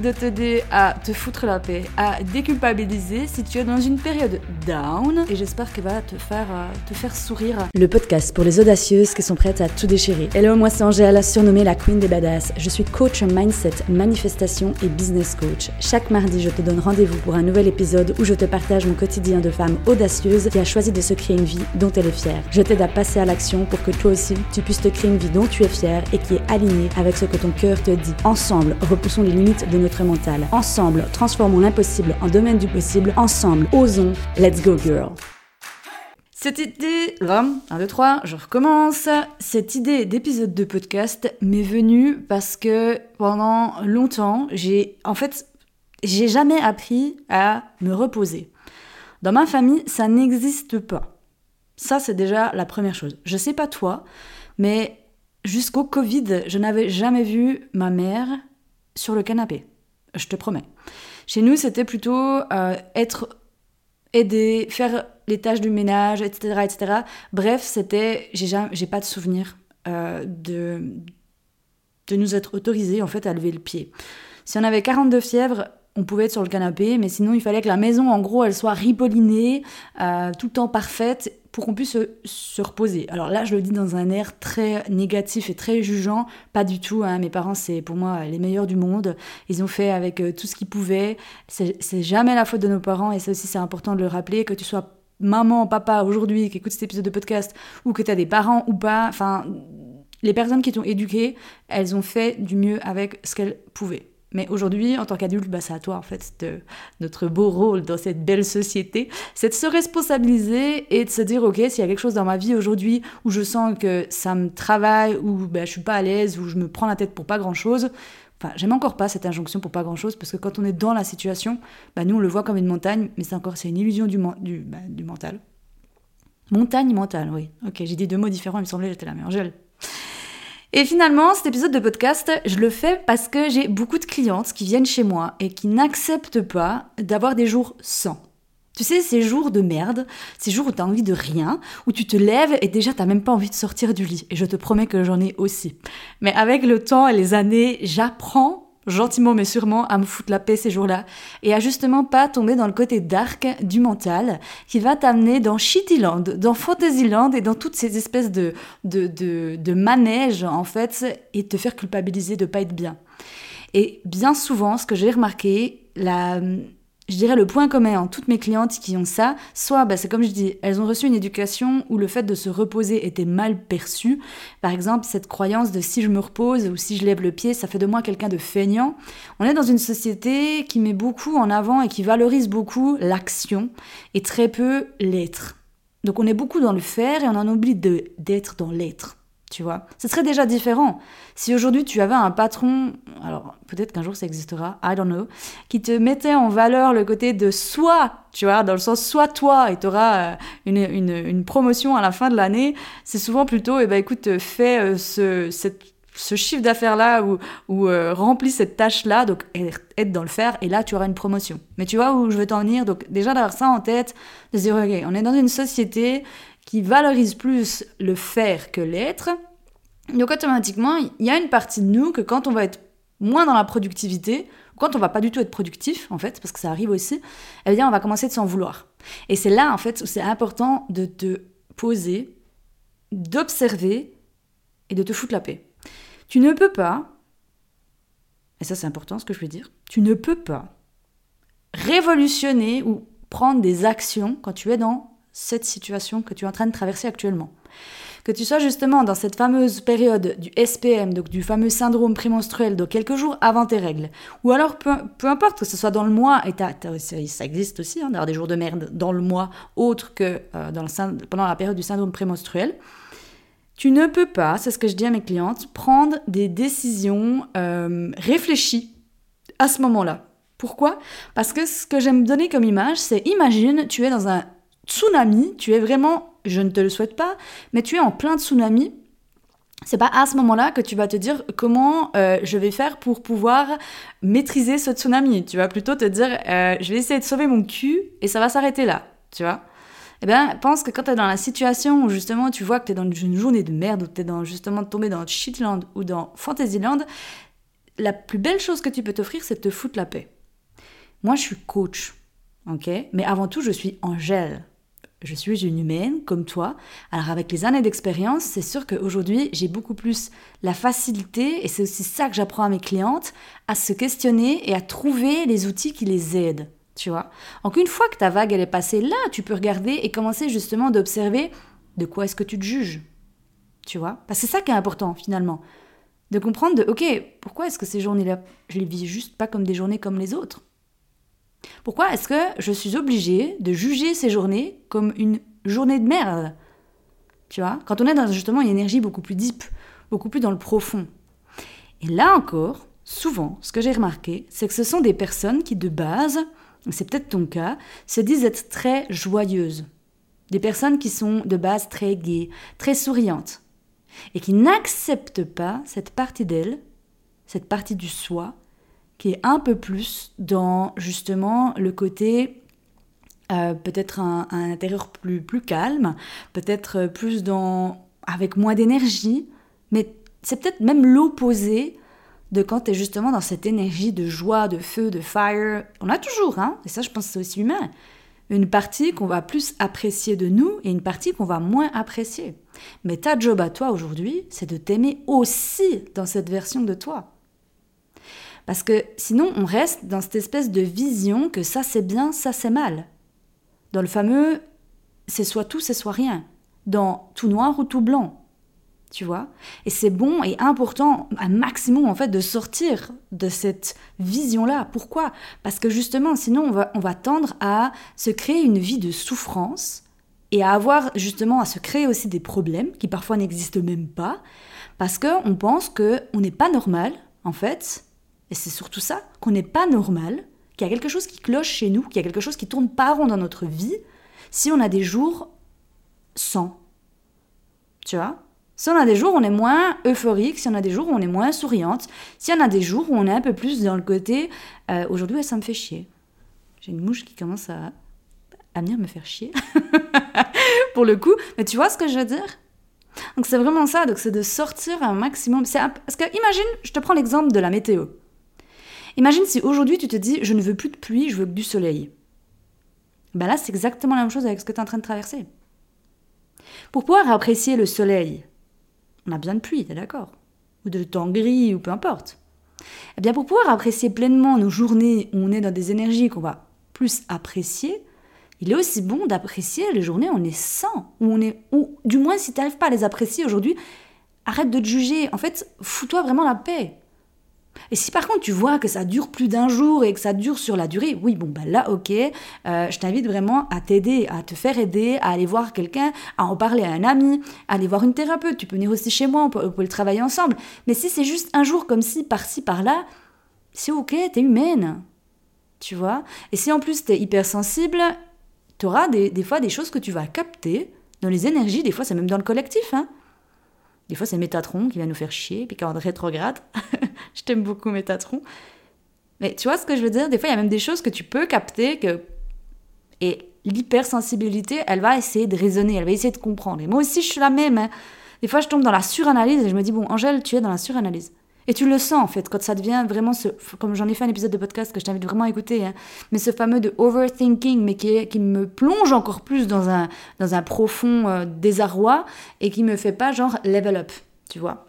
de t'aider à te foutre la paix, à déculpabiliser si tu es dans une période down. Et j'espère qu'elle va te faire, euh, te faire sourire. Le podcast pour les audacieuses qui sont prêtes à tout déchirer. Hello, moi c'est Angèle, surnommée la Queen des Badass. Je suis coach mindset, manifestation et business coach. Chaque mardi, je te donne rendez-vous pour un nouvel épisode où je te partage mon quotidien de femme audacieuse qui a choisi de se créer une vie dont elle est fière. Je t'aide à passer à l'action pour que toi aussi, tu puisses te créer une vie dont tu es fière et qui est alignée avec ce que ton cœur te dit. Ensemble, repoussons les limites de notre mental. Ensemble, transformons l'impossible en domaine du possible. Ensemble, osons. Let's go, girl. Cette idée, 1, 2, 3, je recommence. Cette idée d'épisode de podcast m'est venue parce que pendant longtemps, j'ai, en fait, j'ai jamais appris à me reposer. Dans ma famille, ça n'existe pas. Ça, c'est déjà la première chose. Je sais pas toi, mais jusqu'au Covid, je n'avais jamais vu ma mère sur le canapé je te promets. Chez nous, c'était plutôt euh, être aidé, faire les tâches du ménage, etc. etc. Bref, c'était, j'ai pas de souvenir euh, de, de nous être autorisés en fait à lever le pied. Si on avait 42 fièvres, on pouvait être sur le canapé, mais sinon il fallait que la maison, en gros, elle soit ripollinée, euh, tout le temps parfaite, pour qu'on puisse se, reposer. Alors là, je le dis dans un air très négatif et très jugeant, pas du tout. Hein. Mes parents, c'est pour moi les meilleurs du monde. Ils ont fait avec euh, tout ce qu'ils pouvaient. C'est jamais la faute de nos parents, et ça aussi, c'est important de le rappeler, que tu sois maman, papa aujourd'hui qui écoute cet épisode de podcast, ou que tu as des parents ou pas, enfin, les personnes qui t'ont éduqué, elles ont fait du mieux avec ce qu'elles pouvaient. Mais aujourd'hui, en tant qu'adulte, bah, c'est à toi, en fait, de, notre beau rôle dans cette belle société, c'est de se responsabiliser et de se dire, OK, s'il y a quelque chose dans ma vie aujourd'hui où je sens que ça me travaille, ou bah, je suis pas à l'aise, ou je me prends la tête pour pas grand-chose, enfin, j'aime encore pas cette injonction pour pas grand-chose, parce que quand on est dans la situation, bah, nous, on le voit comme une montagne, mais c'est encore, c'est une illusion du, du, bah, du mental. Montagne mentale, oui. Ok, j'ai dit deux mots différents, il me semblait j'étais la meilleure. Et finalement, cet épisode de podcast, je le fais parce que j'ai beaucoup de clientes qui viennent chez moi et qui n'acceptent pas d'avoir des jours sans. Tu sais, ces jours de merde, ces jours où t'as envie de rien, où tu te lèves et déjà t'as même pas envie de sortir du lit. Et je te promets que j'en ai aussi. Mais avec le temps et les années, j'apprends gentiment mais sûrement à me foutre la paix ces jours-là et à justement pas tomber dans le côté dark du mental qui va t'amener dans Shittyland, dans Fantasyland et dans toutes ces espèces de, de, de, de manèges en fait et te faire culpabiliser de pas être bien. Et bien souvent, ce que j'ai remarqué, la je dirais le point commun en toutes mes clientes qui ont ça, soit bah, c'est comme je dis, elles ont reçu une éducation où le fait de se reposer était mal perçu. Par exemple, cette croyance de si je me repose ou si je lève le pied, ça fait de moi quelqu'un de feignant. On est dans une société qui met beaucoup en avant et qui valorise beaucoup l'action et très peu l'être. Donc on est beaucoup dans le faire et on en oublie d'être dans l'être tu vois. Ce serait déjà différent. Si aujourd'hui tu avais un patron, alors peut-être qu'un jour ça existera, I don't know, qui te mettait en valeur le côté de soi, tu vois, dans le sens soit toi et tu auras euh, une, une, promotion à la fin de l'année, c'est souvent plutôt, eh ben écoute, fais euh, ce, cette, ce chiffre d'affaires-là ou, ou euh, remplis cette tâche-là, donc être dans le faire, et là tu auras une promotion. Mais tu vois où je veux t'en venir, donc déjà d'avoir ça en tête, de se dire, ok, on est dans une société qui valorise plus le faire que l'être. Donc automatiquement, il y a une partie de nous que quand on va être moins dans la productivité, quand on va pas du tout être productif, en fait, parce que ça arrive aussi, eh bien, on va commencer de s'en vouloir. Et c'est là, en fait, où c'est important de te poser, d'observer et de te foutre la paix. Tu ne peux pas, et ça c'est important ce que je veux dire, tu ne peux pas révolutionner ou prendre des actions quand tu es dans cette situation que tu es en train de traverser actuellement. Que tu sois justement dans cette fameuse période du SPM, donc du fameux syndrome prémenstruel, donc quelques jours avant tes règles, ou alors peu, importe que ce soit dans le mois, et ça existe aussi hein, d'avoir des jours de merde dans le mois autre que euh, pendant la période du syndrome prémenstruel, tu ne peux pas, c'est ce que je dis à mes clientes, prendre des décisions euh, réfléchies à ce moment-là. Pourquoi? Parce que ce que j'aime donner comme image, c'est imagine, tu es dans un tsunami, tu es vraiment, je ne te le souhaite pas, mais tu es en plein tsunami. C'est pas à ce moment-là que tu vas te dire comment euh, je vais faire pour pouvoir maîtriser ce tsunami. Tu vas plutôt te dire euh, je vais essayer de sauver mon cul et ça va s'arrêter là, tu vois. Eh bien, pense que quand tu es dans la situation où justement tu vois que tu es dans une journée de merde, ou tu es dans, justement tombé dans Shitland ou dans Fantasyland, la plus belle chose que tu peux t'offrir, c'est de te foutre la paix. Moi, je suis coach, ok? Mais avant tout, je suis Angèle. Je suis une humaine comme toi. Alors avec les années d'expérience, c'est sûr qu'aujourd'hui, j'ai beaucoup plus la facilité, et c'est aussi ça que j'apprends à mes clientes, à se questionner et à trouver les outils qui les aident. Tu vois Donc une fois que ta vague elle est passée, là, tu peux regarder et commencer justement d'observer de quoi est-ce que tu te juges. Tu vois Parce que c'est ça qui est important finalement. De comprendre de, ok, pourquoi est-ce que ces journées-là, je les vis juste pas comme des journées comme les autres? Pourquoi est-ce que je suis obligée de juger ces journées comme une journée de merde? Tu vois? Quand on est dans justement une énergie beaucoup plus deep, beaucoup plus dans le profond. Et là encore, souvent, ce que j'ai remarqué, c'est que ce sont des personnes qui, de base, c'est peut-être ton cas, se disent être très joyeuses. Des personnes qui sont de base très gaies, très souriantes. Et qui n'acceptent pas cette partie d'elles, cette partie du soi, qui est un peu plus dans justement le côté euh, peut-être un, intérieur plus, plus calme, peut-être plus dans avec moins d'énergie, mais c'est peut-être même l'opposé de quand tu es justement dans cette énergie de joie, de feu, de fire. On a toujours, hein, et ça je pense que c'est aussi humain, une partie qu'on va plus apprécier de nous et une partie qu'on va moins apprécier. Mais ta job à toi aujourd'hui, c'est de t'aimer aussi dans cette version de toi. Parce que sinon, on reste dans cette espèce de vision que ça c'est bien, ça c'est mal. Dans le fameux c'est soit tout, c'est soit rien. Dans tout noir ou tout blanc. Tu vois? Et c'est bon et important, un maximum en fait, de sortir de cette vision-là. Pourquoi? Parce que justement, sinon, on va, on va tendre à se créer une vie de souffrance et à avoir justement à se créer aussi des problèmes qui parfois n'existent même pas parce qu'on pense qu'on n'est pas normal, en fait, et c'est surtout ça, qu'on n'est pas normal, qu'il y a quelque chose qui cloche chez nous, qu'il y a quelque chose qui tourne pas rond dans notre vie, si on a des jours sans. Tu vois? Si on a des jours où on est moins euphorique, si on a des jours où on est moins souriante, si on a des jours où on est un peu plus dans le côté euh, aujourd'hui ça me fait chier. J'ai une mouche qui commence à, venir me faire chier. Pour le coup, mais tu vois ce que je veux dire? Donc c'est vraiment ça, donc c'est de sortir un maximum. Parce que imagine, je te prends l'exemple de la météo. Imagine si aujourd'hui tu te dis je ne veux plus de pluie, je veux que du soleil. Ben là, c'est exactement la même chose avec ce que tu es en train de traverser. Pour pouvoir apprécier le soleil, on a besoin de pluie, t'es d'accord? Ou de temps gris, ou peu importe. Eh bien, pour pouvoir apprécier pleinement nos journées où on est dans des énergies qu'on va plus apprécier, il est aussi bon d'apprécier les journées où on est sans, où on est, ou du moins si tu n'arrives pas à les apprécier aujourd'hui, arrête de te juger. En fait, fous-toi vraiment la paix. Et si par contre tu vois que ça dure plus d'un jour et que ça dure sur la durée, oui, bon, bah là, ok, euh, je t'invite vraiment à t'aider, à te faire aider, à aller voir quelqu'un, à en parler à un ami, à aller voir une thérapeute. Tu peux venir aussi chez moi, on peut, le travailler ensemble. Mais si c'est juste un jour comme ci, par-ci, par-là, c'est ok, t'es humaine. Tu vois Et si en plus t'es hypersensible, t'auras des, des fois des choses que tu vas capter dans les énergies, des fois c'est même dans le collectif, hein des fois, c'est Métatron qui va nous faire chier, puis quand on rétrograde. je t'aime beaucoup, Métatron. Mais tu vois ce que je veux dire? Des fois, il y a même des choses que tu peux capter que. Et l'hypersensibilité, elle va essayer de raisonner, elle va essayer de comprendre. Et moi aussi, je suis la même. Hein. Des fois, je tombe dans la suranalyse et je me dis, bon, Angèle, tu es dans la suranalyse. Et tu le sens en fait, quand ça devient vraiment ce. Comme j'en ai fait un épisode de podcast que je t'invite vraiment à écouter, hein, mais ce fameux de overthinking, mais qui, qui me plonge encore plus dans un, dans un profond euh, désarroi et qui me fait pas genre level up, tu vois.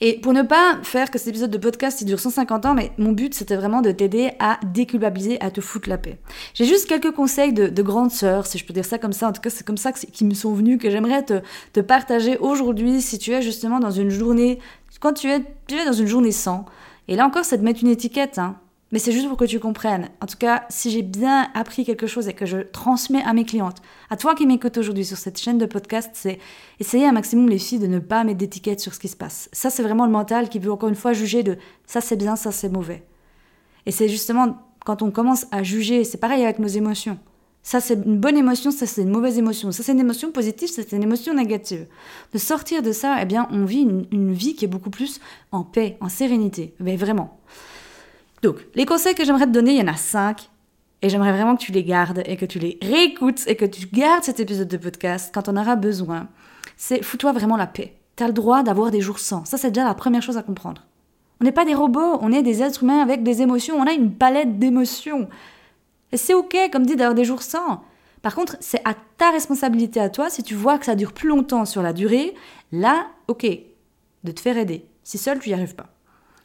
Et pour ne pas faire que cet épisode de podcast il dure 150 ans, mais mon but c'était vraiment de t'aider à déculpabiliser, à te foutre la paix. J'ai juste quelques conseils de, de grande sœur, si je peux dire ça comme ça. En tout cas, c'est comme ça qui me sont venus, que j'aimerais te partager aujourd'hui si tu es justement dans une journée quand tu es, tu es dans une journée sans, et là encore, c'est de mettre une étiquette, hein, mais c'est juste pour que tu comprennes. En tout cas, si j'ai bien appris quelque chose et que je transmets à mes clientes, à toi qui m'écoutes aujourd'hui sur cette chaîne de podcast, c'est essayer un maximum les filles de ne pas mettre d'étiquette sur ce qui se passe. Ça, c'est vraiment le mental qui veut encore une fois juger de ça c'est bien, ça c'est mauvais. Et c'est justement quand on commence à juger, c'est pareil avec nos émotions. Ça, c'est une bonne émotion, ça, c'est une mauvaise émotion. Ça, c'est une émotion positive, c'est une émotion négative. De sortir de ça, eh bien, on vit une, vie qui est beaucoup plus en paix, en sérénité. Mais vraiment. Donc, les conseils que j'aimerais te donner, il y en a cinq. Et j'aimerais vraiment que tu les gardes et que tu les réécoutes et que tu gardes cet épisode de podcast quand on aura besoin. C'est fous-toi vraiment la paix. Tu as le droit d'avoir des jours sans. Ça, c'est déjà la première chose à comprendre. On n'est pas des robots, on est des êtres humains avec des émotions, on a une palette d'émotions. Et c'est ok, comme dit, d'avoir des jours sans. Par contre, c'est à ta responsabilité à toi, si tu vois que ça dure plus longtemps sur la durée, là, ok, de te faire aider. Si seul, tu n'y arrives pas.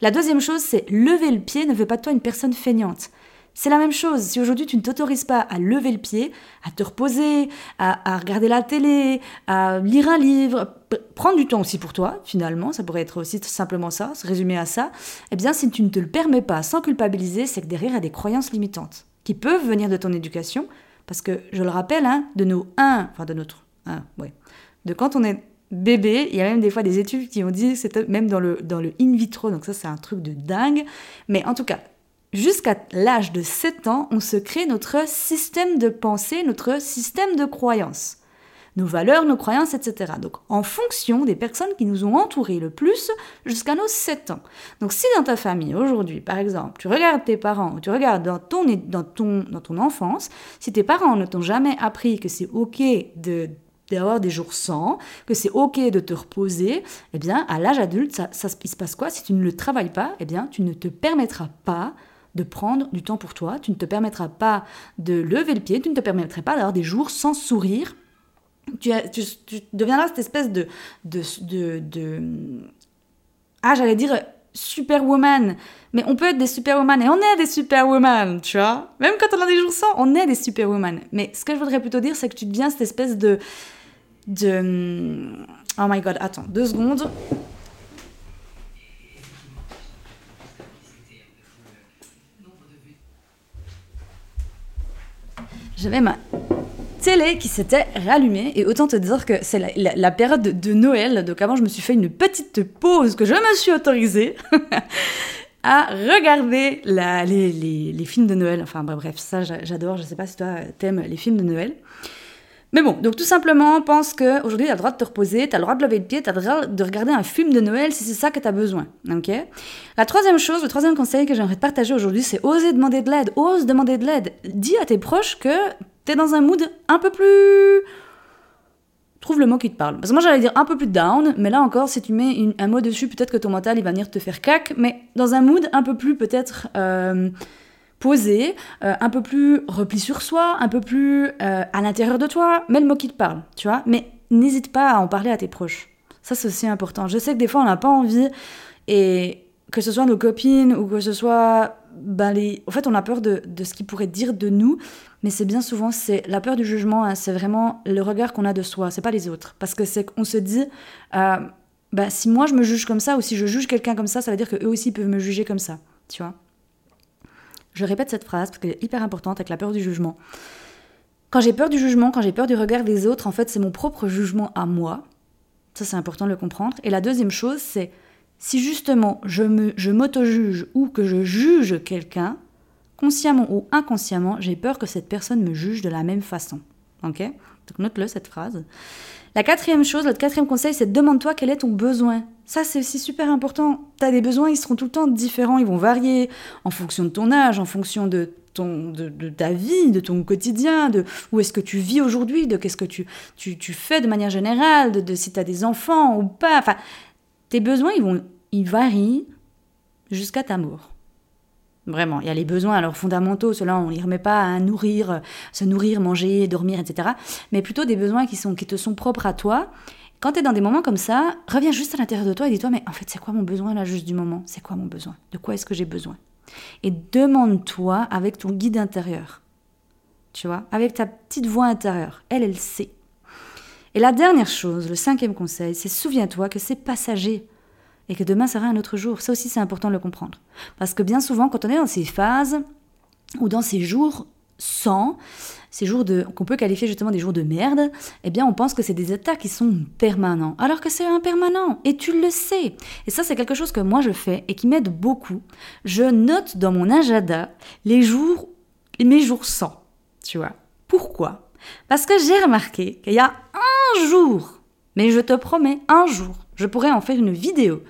La deuxième chose, c'est lever le pied ne veut pas de toi une personne feignante. C'est la même chose. Si aujourd'hui tu ne t'autorises pas à lever le pied, à te reposer, à, regarder la télé, à lire un livre, prendre du temps aussi pour toi, finalement, ça pourrait être aussi simplement ça, se résumer à ça, eh bien si tu ne te le permets pas sans culpabiliser, c'est que derrière il y a des croyances limitantes qui peuvent venir de ton éducation, parce que je le rappelle, hein, de nos 1, enfin de notre 1, ouais, de quand on est bébé, il y a même des fois des études qui ont dit, c'était même dans le, dans le in vitro, donc ça c'est un truc de dingue, mais en tout cas, jusqu'à l'âge de 7 ans, on se crée notre système de pensée, notre système de croyances. Nos valeurs, nos croyances, etc. Donc, en fonction des personnes qui nous ont entourés le plus jusqu'à nos 7 ans. Donc, si dans ta famille, aujourd'hui, par exemple, tu regardes tes parents, ou tu regardes dans ton, dans ton, dans ton enfance, si tes parents ne t'ont jamais appris que c'est OK de d'avoir des jours sans, que c'est ok de te reposer, eh bien, à l'âge adulte, ça, il se passe quoi? Si tu ne le travailles pas, eh bien, tu ne te permettras pas de prendre du temps pour toi, tu ne te permettras pas de lever le pied, tu ne te permettras pas d'avoir des jours sans sourire. Tu, deviendras cette espèce de, de, de, ah j'allais dire superwoman, mais on peut être des superwoman et on est des superwoman, tu vois. Même quand on a des jours sans, on est des superwoman. Mais ce que je voudrais plutôt dire, c'est que tu deviens cette espèce de de oh my god, attends deux secondes. j'avais ma télé qui s'était rallumée et autant te dire que c'est la, période de, Noël, donc avant je me suis fait une petite pause que je me suis autorisée à regarder les, films de Noël. Enfin bref, ça j'adore, je sais pas si toi t'aimes les films de Noël. Mais bon, donc tout simplement, pense qu'aujourd'hui, tu as le droit de te reposer, tu as le droit de lever le pied, tu as le droit de regarder un film de Noël si c'est ça que tu as besoin. ok? La troisième chose, le troisième conseil que j'aimerais te partager aujourd'hui, c'est oser demander de l'aide. Ose demander de l'aide. Dis à tes proches que dans un mood un peu plus... Trouve le mot qui te parle. Parce que moi j'allais dire un peu plus down, mais là encore, si tu mets un mot dessus, peut-être que ton mental il va venir te faire cac, mais dans un mood un peu plus peut-être... Euh, posé, euh, un peu plus repli sur soi, un peu plus euh, à l'intérieur de toi, mets le mot qui te parle, tu vois. Mais n'hésite pas à en parler à tes proches. Ça, c'est aussi important. Je sais que des fois, on n'a pas envie, et que ce soit nos copines ou que ce soit. Ben les... En fait, on a peur de, de ce qu'ils pourraient dire de nous, mais c'est bien souvent, c'est la peur du jugement, hein, c'est vraiment le regard qu'on a de soi, c'est pas les autres. Parce que c'est qu'on se dit. Euh, ben, si moi je me juge comme ça ou si je juge quelqu'un comme ça, ça veut dire qu'eux aussi peuvent me juger comme ça, tu vois. Je répète cette phrase parce qu'elle est hyper importante avec la peur du jugement. Quand j'ai peur du jugement, quand j'ai peur du regard des autres, en fait, c'est mon propre jugement à moi. Ça, c'est important de le comprendre. Et la deuxième chose, c'est si justement je me, m'auto-juge ou que je juge quelqu'un, consciemment ou inconsciemment, j'ai peur que cette personne me juge de la même façon. Ok? Donc note-le cette phrase. La quatrième chose, le quatrième conseil, c'est demande-toi quel est ton besoin. Ça, c'est aussi super important. Tu as des besoins, ils seront tout le temps différents, ils vont varier en fonction de ton âge, en fonction de, ton, de, ta vie, de ton quotidien, de où est-ce que tu vis aujourd'hui, de qu'est-ce que tu, fais de manière générale, de, si tu as des enfants ou pas. Enfin, tes besoins, ils, vont, ils varient jusqu'à ta mort. Vraiment, il y a les besoins alors fondamentaux, cela on ne les remet pas à nourrir, se nourrir, manger, dormir, etc. Mais plutôt des besoins qui, sont, qui te sont propres à toi quand tu es dans des moments comme ça, reviens juste à l'intérieur de toi et dis-toi, mais en fait, c'est quoi mon besoin là, juste du moment? C'est quoi mon besoin? De quoi est-ce que j'ai besoin? Et demande-toi avec ton guide intérieur. Tu vois Avec ta petite voix intérieure. Elle, elle sait. Et la dernière chose, le cinquième conseil, c'est souviens-toi que c'est passager et que demain sera un autre jour. Ça aussi, c'est important de le comprendre. Parce que bien souvent, quand on est dans ces phases ou dans ces jours sans, ces jours qu'on peut qualifier justement des jours de merde, eh bien on pense que c'est des états qui sont permanents, alors que c'est impermanent et tu le sais. Et ça c'est quelque chose que moi je fais et qui m'aide beaucoup. Je note dans mon agenda les jours mes jours sans, tu vois. Pourquoi? Parce que j'ai remarqué qu'il y a un jour, mais je te promets un jour, je pourrais en faire une vidéo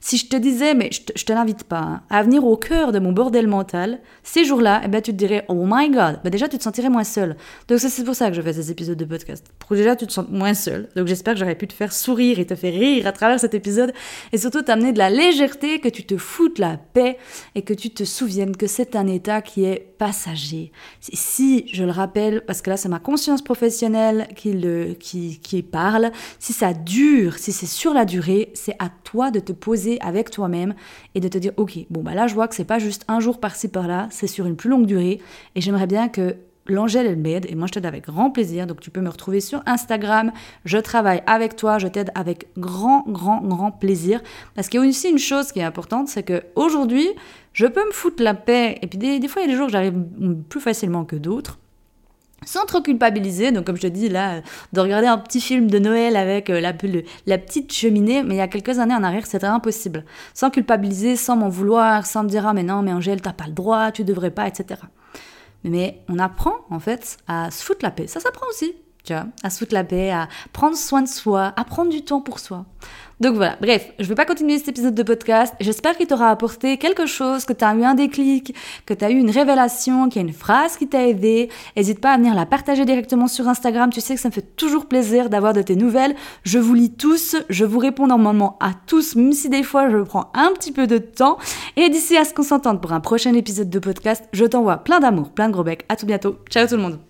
Si je te disais, mais je te, te l'invite pas, hein, à venir au cœur de mon bordel mental, ces jours-là, eh ben, tu te dirais, oh my god, ben, déjà tu te sentirais moins seul. Donc c'est pour ça que je fais ces épisodes de podcast. Pour que déjà tu te sens moins seul. Donc j'espère que j'aurais pu te faire sourire et te faire rire à travers cet épisode et surtout t'amener de la légèreté, que tu te foutes la paix et que tu te souviennes que c'est un état qui est passager. Si, je le rappelle, parce que là c'est ma conscience professionnelle qui, le, qui, qui parle, si ça dure, si c'est sur la durée, c'est à toi de te poser avec toi-même et de te dire, ok, bon bah là je vois que c'est pas juste un jour par-ci par-là, c'est sur une plus longue durée et j'aimerais bien que l'Angèle, elle m'aide et moi je t'aide avec grand plaisir. Donc tu peux me retrouver sur Instagram. Je travaille avec toi, je t'aide avec grand, grand, grand plaisir. Parce qu'il y a aussi une chose qui est importante, c'est que aujourd'hui, je peux me foutre la paix. Et puis des, fois, il y a des jours où j'arrive plus facilement que d'autres. Sans trop culpabiliser, donc comme je te dis là, de regarder un petit film de Noël avec euh, la, la petite cheminée, mais il y a quelques années en arrière, c'était impossible. Sans culpabiliser, sans m'en vouloir, sans me dire ah mais non, mais Angèle, t'as pas le droit, tu devrais pas, etc. Mais on apprend en fait à se foutre la paix. Ça s'apprend aussi, tu vois, à se la paix, à prendre soin de soi, à prendre du temps pour soi. Donc voilà, bref, je ne vais pas continuer cet épisode de podcast. J'espère qu'il t'aura apporté quelque chose, que tu as eu un déclic, que tu as eu une révélation, qu'il y a une phrase qui t'a aidé. N'hésite pas à venir la partager directement sur Instagram. Tu sais que ça me fait toujours plaisir d'avoir de tes nouvelles. Je vous lis tous, je vous réponds normalement à tous, même si des fois je prends un petit peu de temps. Et d'ici à ce qu'on s'entende pour un prochain épisode de podcast, je t'envoie plein d'amour, plein de gros becs. À tout bientôt. Ciao tout le monde.